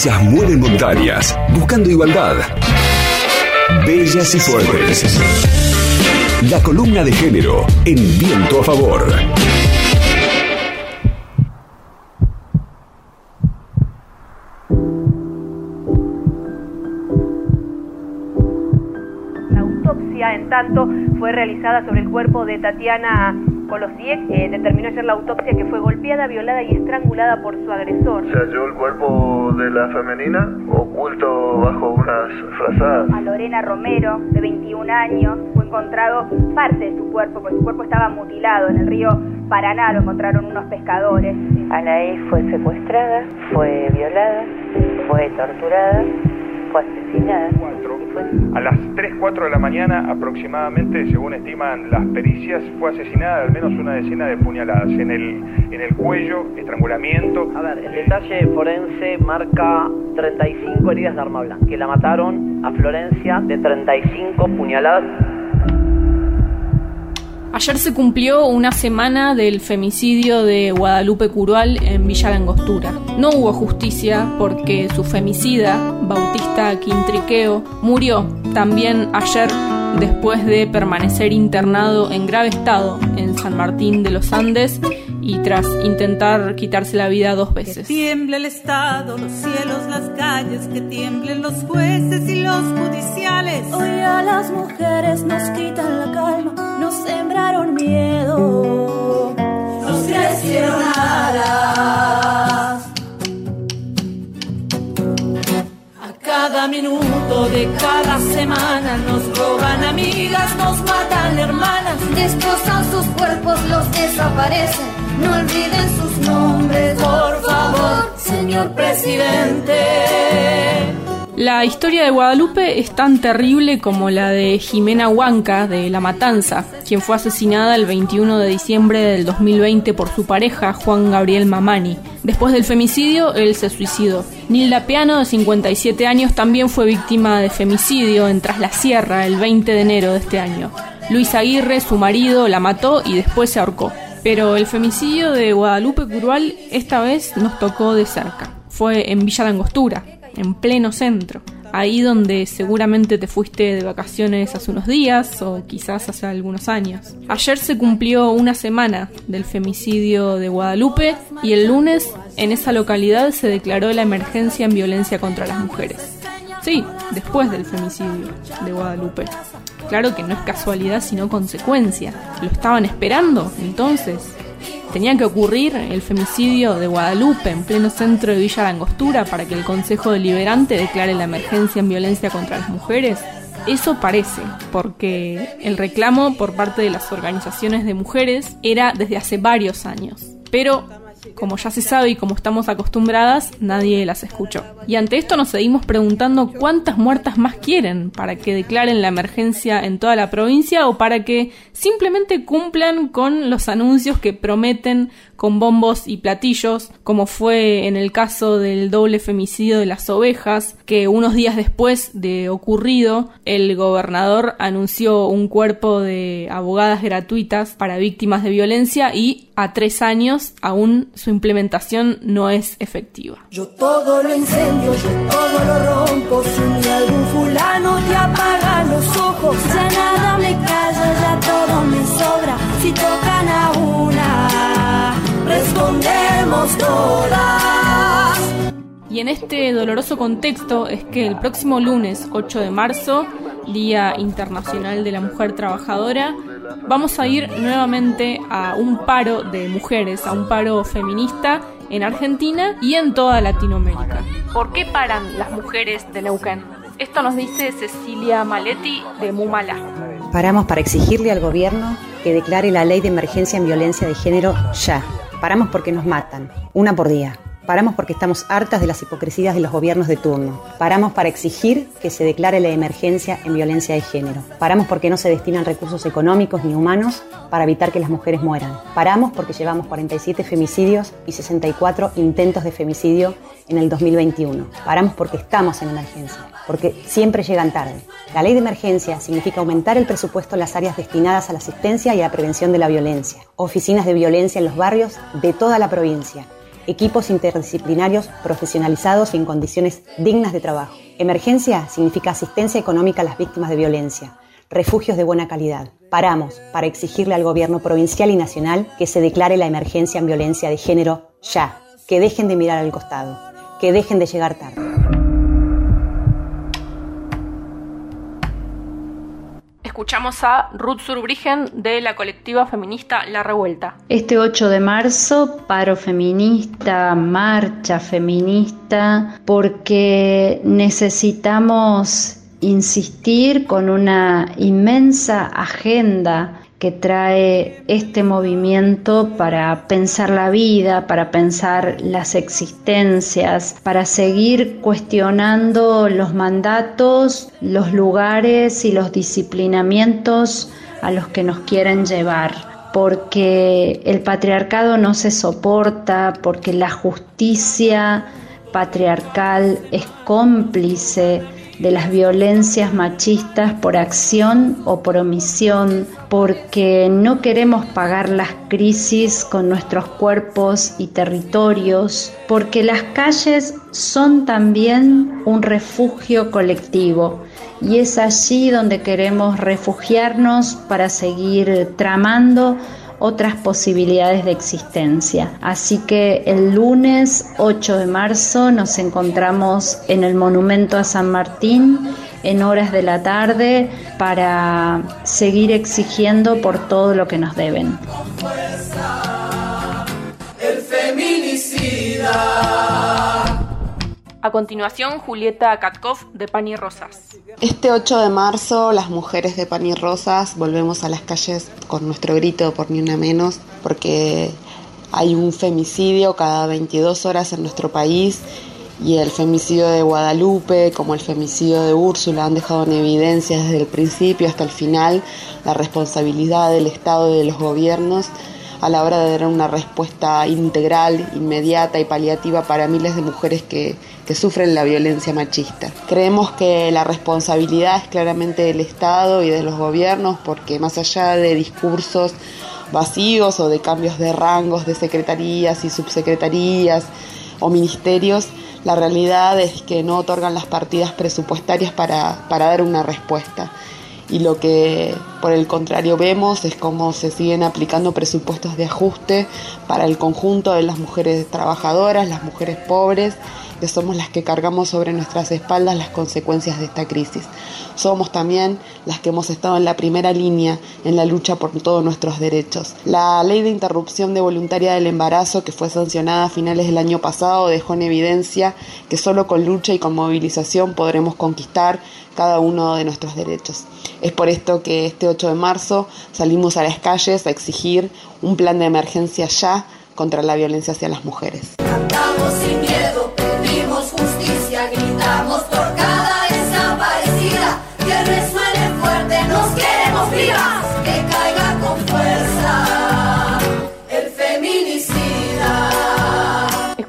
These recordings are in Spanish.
Ellas mueven montañas, buscando igualdad. Bellas y fuertes. La columna de género en viento a favor. La autopsia, en tanto, fue realizada sobre el cuerpo de Tatiana Colosiek. Eh, determinó ayer la autopsia que fue golpeada, violada y estrangulada por su agresor. Se halló el cuerpo de la femenina oculto bajo unas frazadas. A Lorena Romero, de 21 años, fue encontrado parte de su cuerpo, porque su cuerpo estaba mutilado en el río Paraná, lo encontraron unos pescadores. Anaí fue secuestrada, fue violada, fue torturada, fue asesinada. fue- A las 3, 4 de la mañana aproximadamente, según estiman las pericias, fue asesinada al menos una decena de puñaladas en el, en el cuello, estrangulamiento. A ver, el detalle forense marca 35 heridas de arma blanca, que la mataron a Florencia de 35 puñaladas. Ayer se cumplió una semana del femicidio de Guadalupe Curual en Villa Langostura. No hubo justicia porque su femicida, Bautista Quintriqueo, murió también ayer después de permanecer internado en grave estado en San Martín de los Andes y tras intentar quitarse la vida dos veces. Tiemble el Estado, los cielos, las calles, que tiemblen los jueces y los judiciales. Hoy a las mujeres nos quitan la calma, nos sembraron miedo, nos crecieron alas. A cada minuto de cada semana nos roban amigas, nos matan hermanas. Destrozan sus cuerpos, los desaparecen. No olviden sus nombres, Por favor, señor presidente. La historia de Guadalupe es tan terrible como la de Jimena Huanca de La Matanza, quien fue asesinada el 21 de diciembre del 2020 por su pareja Juan Gabriel Mamani. Después del femicidio, él se suicidó. Nilda Piano, de 57 años, también fue víctima de femicidio en Tras la Sierra el 20 de enero de este año. Luis Aguirre, su marido, la mató y después se ahorcó. Pero el femicidio de Guadalupe Curual esta vez nos tocó de cerca. Fue en Villa Langostura, en pleno centro. Ahí donde seguramente te fuiste de vacaciones hace unos días o quizás hace algunos años. Ayer se cumplió una semana del femicidio de Guadalupe y el lunes en esa localidad se declaró la emergencia en violencia contra las mujeres. Sí, después del femicidio de Guadalupe. Claro que no es casualidad sino consecuencia. ¿Lo estaban esperando entonces? Tenía que ocurrir el femicidio de Guadalupe en pleno centro de Villa Langostura para que el Consejo Deliberante declare la emergencia en violencia contra las mujeres. Eso parece, porque el reclamo por parte de las organizaciones de mujeres era desde hace varios años. Pero, como ya se sabe y como estamos acostumbradas, nadie las escuchó. Y ante esto nos seguimos preguntando cuántas muertas más quieren para que declaren la emergencia en toda la provincia o para que simplemente cumplan con los anuncios que prometen con bombos y platillos, como fue en el caso del doble femicidio de las ovejas, que unos días después de ocurrido, el gobernador anunció un cuerpo de abogadas gratuitas para víctimas de violencia y a tres años aún su implementación no es efectiva. Yo todo lo incendio, yo todo lo rompo. Si algún fulano te apaga los ojos, ya nada me calla, ya todo me sobra. Si tocan a una, respondemos todas. Y en este doloroso contexto es que el próximo lunes 8 de marzo, Día Internacional de la Mujer Trabajadora, vamos a ir nuevamente a un paro de mujeres, a un paro feminista en Argentina y en toda Latinoamérica. ¿Por qué paran las mujeres de Neuquén? Esto nos dice Cecilia Maletti de Mumala. Paramos para exigirle al gobierno que declare la ley de emergencia en violencia de género ya. Paramos porque nos matan, una por día. Paramos porque estamos hartas de las hipocresías de los gobiernos de turno. Paramos para exigir que se declare la emergencia en violencia de género. Paramos porque no se destinan recursos económicos ni humanos para evitar que las mujeres mueran. Paramos porque llevamos 47 femicidios y 64 intentos de femicidio en el 2021. Paramos porque estamos en emergencia, porque siempre llegan tarde. La ley de emergencia significa aumentar el presupuesto en las áreas destinadas a la asistencia y a la prevención de la violencia. Oficinas de violencia en los barrios de toda la provincia equipos interdisciplinarios profesionalizados y en condiciones dignas de trabajo. Emergencia significa asistencia económica a las víctimas de violencia, refugios de buena calidad. Paramos para exigirle al gobierno provincial y nacional que se declare la emergencia en violencia de género ya, que dejen de mirar al costado, que dejen de llegar tarde. Escuchamos a Ruth Surbrigen de la colectiva feminista La Revuelta. Este 8 de marzo, paro feminista, marcha feminista, porque necesitamos insistir con una inmensa agenda que trae este movimiento para pensar la vida, para pensar las existencias, para seguir cuestionando los mandatos, los lugares y los disciplinamientos a los que nos quieren llevar. Porque el patriarcado no se soporta, porque la justicia patriarcal es cómplice de las violencias machistas por acción o por omisión, porque no queremos pagar las crisis con nuestros cuerpos y territorios, porque las calles son también un refugio colectivo. Y es allí donde queremos refugiarnos para seguir tramando otras posibilidades de existencia. Así que el lunes 8 de marzo nos encontramos en el Monumento a San Martín en horas de la tarde para seguir exigiendo por todo lo que nos deben. A continuación, Julieta Katkov de Pan y Rosas. Este 8 de marzo, las mujeres de Pan y Rosas volvemos a las calles con nuestro grito por ni una menos, porque hay un femicidio cada 22 horas en nuestro país y el femicidio de Guadalupe, como el femicidio de Úrsula, han dejado en evidencia desde el principio hasta el final la responsabilidad del Estado y de los gobiernos a la hora de dar una respuesta integral, inmediata y paliativa para miles de mujeres que, sufren la violencia machista. Creemos que la responsabilidad es claramente del Estado y de los gobiernos porque más allá de discursos vacíos o de cambios de rangos de secretarías y subsecretarías o ministerios, la realidad es que no otorgan las partidas presupuestarias para dar una respuesta y lo que por el contrario vemos es cómo se siguen aplicando presupuestos de ajuste para el conjunto de las mujeres trabajadoras, las mujeres pobres, que somos las que cargamos sobre nuestras espaldas las consecuencias de esta crisis. Somos también las que hemos estado en la primera línea en la lucha por todos nuestros derechos. La ley de interrupción de voluntaria del embarazo, que fue sancionada a finales del año pasado, dejó en evidencia que solo con lucha y con movilización podremos conquistar cada uno de nuestros derechos. Es por esto que este 8 de marzo salimos a las calles a exigir un plan de emergencia ya contra la violencia hacia las mujeres. Cantamos sin miedo,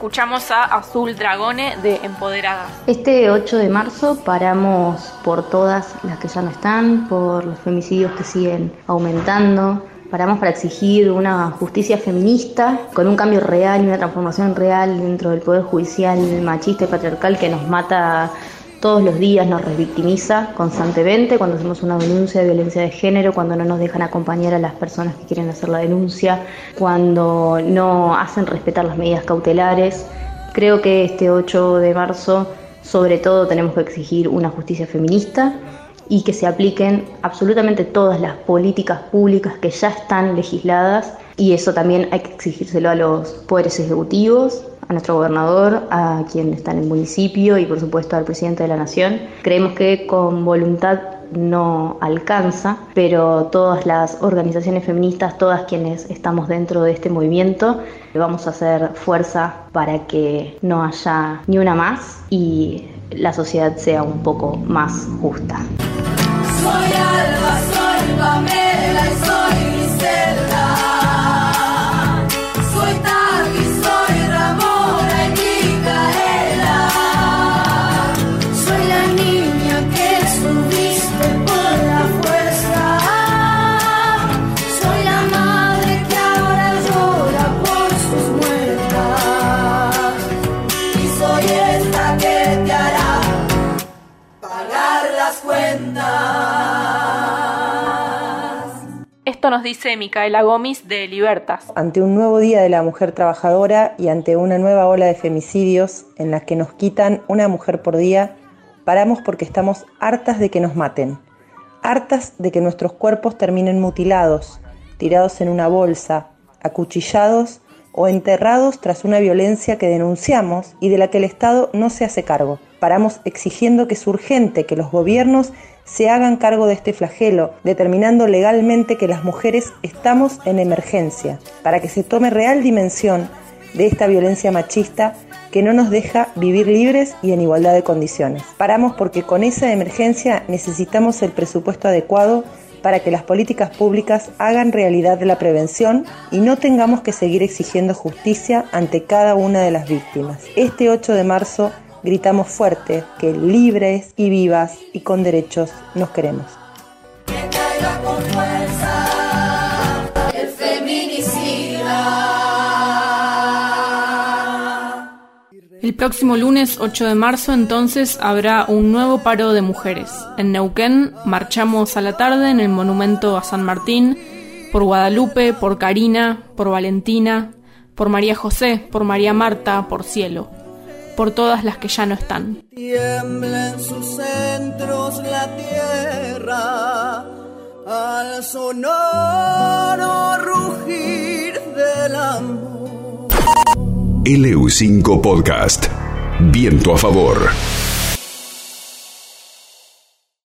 Escuchamos a Azul Dragone de Empoderadas. Este 8 de marzo paramos por todas las que ya no están, por los femicidios que siguen aumentando. Paramos para exigir una justicia feminista con un cambio real y una transformación real dentro del Poder Judicial machista y patriarcal que nos mata todos los días, nos revictimiza constantemente cuando hacemos una denuncia de violencia de género, cuando no nos dejan acompañar a las personas que quieren hacer la denuncia, cuando no hacen respetar las medidas cautelares. Creo que este 8 de marzo sobre todo tenemos que exigir una justicia feminista y que se apliquen absolutamente todas las políticas públicas que ya están legisladas y eso también hay que exigírselo a los poderes ejecutivos, a nuestro gobernador, a quien está en el municipio y por supuesto al presidente de la nación. Creemos que con voluntad no alcanza, pero todas las organizaciones feministas, todas quienes estamos dentro de este movimiento, vamos a hacer fuerza para que no haya ni una más y la sociedad sea un poco más justa. Nos dice Micaela Gómez de Libertas. Ante un nuevo día de la mujer trabajadora y ante una nueva ola de femicidios en la que nos quitan una mujer por día, paramos porque estamos hartas de que nos maten, hartas de que nuestros cuerpos terminen mutilados, tirados en una bolsa, acuchillados o enterrados tras una violencia que denunciamos y de la que el Estado no se hace cargo. Paramos exigiendo que es urgente que los gobiernos se hagan cargo de este flagelo, determinando legalmente que las mujeres estamos en emergencia, para que se tome real dimensión de esta violencia machista que no nos deja vivir libres y en igualdad de condiciones. Paramos porque con esa emergencia necesitamos el presupuesto adecuado para que las políticas públicas hagan realidad la prevención y no tengamos que seguir exigiendo justicia ante cada una de las víctimas. Este 8 de marzo gritamos fuerte que libres y vivas y con derechos nos queremos. El feminicida. El próximo lunes 8 de marzo entonces habrá un nuevo paro de mujeres. En Neuquén marchamos a la tarde en el monumento a San Martín, por Guadalupe, por Karina, por Valentina, por María José, por María Marta, por Cielo, por todas las que ya no están. Tiembla en sus centros la tierra al sonoro rugir del amor. LU5 Podcast. Viento a favor.